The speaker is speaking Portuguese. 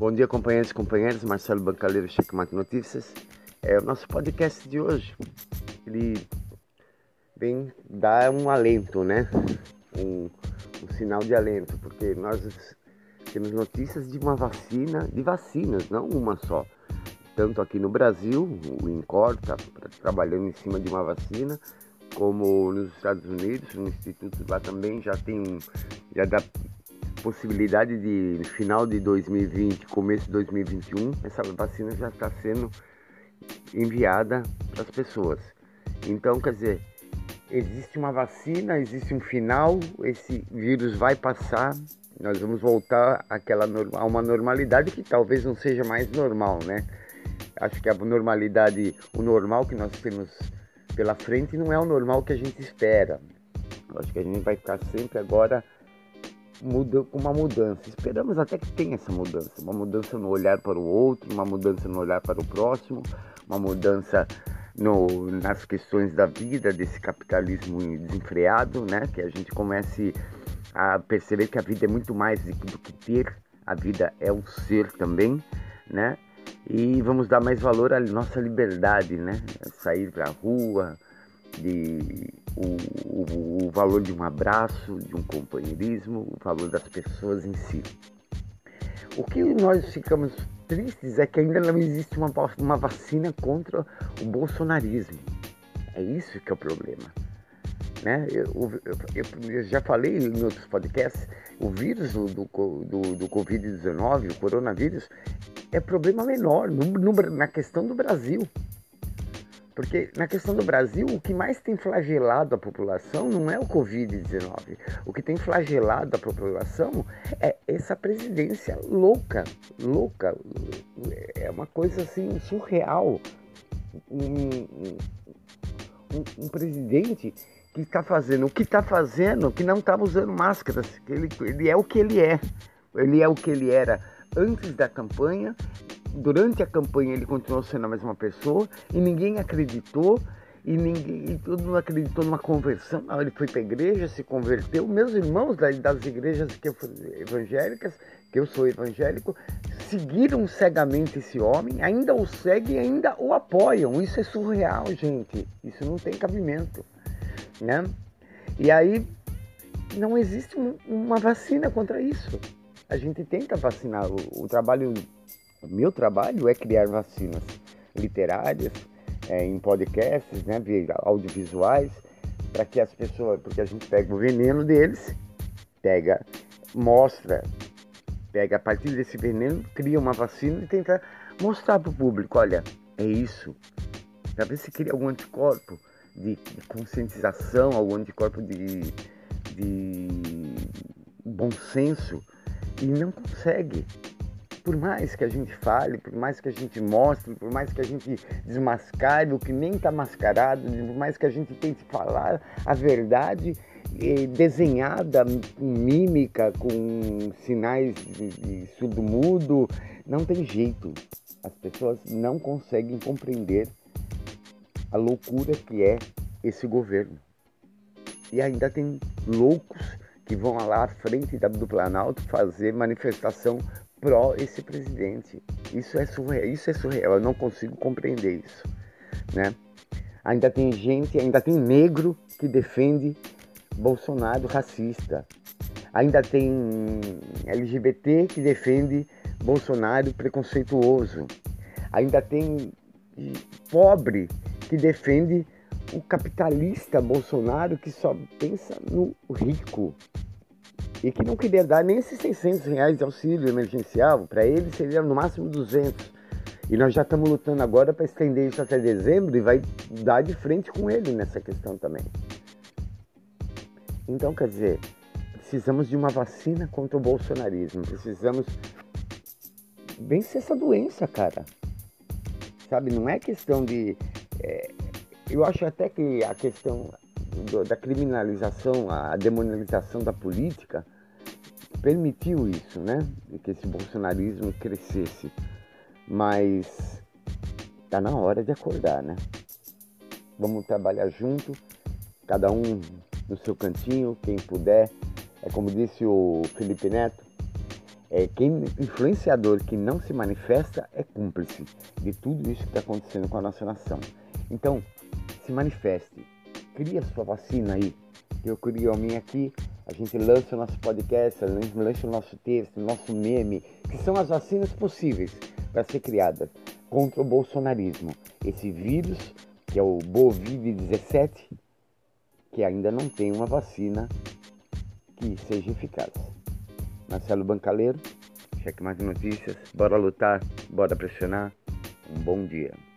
Bom dia, companheiros e companheiras. Marcelo Bancaleiro, Checkmate Notícias. É o nosso podcast de hoje. Ele vem dar um alento, né? Um, um sinal de alento, porque nós temos notícias de uma vacina, de vacinas, não uma só. Tanto aqui no Brasil, o INCOR está trabalhando em cima de uma vacina, como nos Estados Unidos, o Instituto lá também já tem já dá possibilidade de final de 2020, começo de 2021, essa vacina já está sendo enviada para as pessoas. Então, quer dizer, existe uma vacina, existe um final, esse vírus vai passar, nós vamos voltar àquela a uma normalidade que talvez não seja mais normal, né? Acho que a normalidade, o normal que nós temos pela frente não é o normal que a gente espera. Acho que a gente vai ficar sempre agora muda, com uma mudança. Esperamos até que tenha essa mudança, uma mudança no olhar para o outro, uma mudança no olhar para o próximo, uma mudança no, nas questões da vida, desse capitalismo desenfreado, né? Que a gente comece a perceber que a vida é muito mais do que ter, a vida é um ser também, né? E vamos dar mais valor à nossa liberdade, né? Sair para a rua, de o, o, o, valor de um abraço, de um companheirismo, o valor das pessoas em si. O que nós ficamos tristes é que ainda não existe uma, uma vacina contra o bolsonarismo. É isso que é o problema. Né? Eu, eu, eu já falei em outros podcasts, o vírus do, do, do, do Covid-19, o coronavírus, é problema menor no, no, na questão do Brasil. Porque na questão do Brasil, o que mais tem flagelado a população não é o Covid-19. O que tem flagelado a população é essa presidência louca, louca. É uma coisa assim surreal. Um, um, um presidente que está fazendo o que está fazendo, que não estava usando máscaras. Ele, ele é o que ele é. Ele é o que ele era antes da campanha durante a campanha ele continuou sendo a mesma pessoa e ninguém acreditou e ninguém e todo mundo acreditou numa conversão. Ele foi para a igreja, se converteu. Meus irmãos das igrejas que eu, evangélicas, que eu sou evangélico, seguiram cegamente esse homem, ainda o seguem, ainda o apoiam. Isso é surreal, gente. Isso não tem cabimento, né? E aí não existe uma vacina contra isso. A gente tenta vacinar. O, o trabalho o meu trabalho é criar vacinas literárias, é, em podcasts, né, audiovisuais, para que as pessoas, porque a gente pega o veneno deles, pega, mostra, pega a partir desse veneno, cria uma vacina e tenta mostrar para o público, olha, é isso. Para ver se cria algum anticorpo de, de conscientização, algum anticorpo de, de bom senso, e não consegue por mais que a gente fale, por mais que a gente mostre, por mais que a gente desmascare o que nem está mascarado, por mais que a gente tente falar a verdade eh, desenhada com mímica, com sinais de, surdo-mudo, não tem jeito. As pessoas não conseguem compreender a loucura que é esse governo. E ainda tem loucos que vão lá à frente do Planalto fazer manifestação pró esse presidente. Isso é surreal, isso é surreal, eu não consigo compreender isso, né? Ainda tem gente, ainda tem negro que defende Bolsonaro racista. Ainda tem LGBT que defende Bolsonaro preconceituoso. Ainda tem pobre que defende o capitalista Bolsonaro que só pensa no rico e que não queria dar nem esses 600 reais de auxílio emergencial, para ele seria no máximo 200. E nós já estamos lutando agora para estender isso até dezembro e vai dar de frente com ele nessa questão também. Então, quer dizer, precisamos de uma vacina contra o bolsonarismo, precisamos vencer essa doença, cara. Sabe, não é questão de. É, eu acho até que a questão da criminalização, a demonização da política, permitiu isso, né? Que esse bolsonarismo crescesse. Mas tá na hora de acordar, né? Vamos trabalhar junto, cada um no seu cantinho, quem puder. É como disse o Felipe Neto, É, quem influenciador que não se manifesta é cúmplice de tudo isso que está acontecendo com a nossa nação. Então, se manifeste, crie a sua vacina aí. Eu crio a minha aqui, a gente lança o nosso podcast, lança o nosso texto, o nosso meme, que são as vacinas possíveis para ser criadas contra o bolsonarismo. Esse vírus, que é o Boviv-17, que ainda não tem uma vacina que seja eficaz. Marcelo Bancaleiro, Cheque Mais Notícias, bora lutar, bora pressionar. Um bom dia.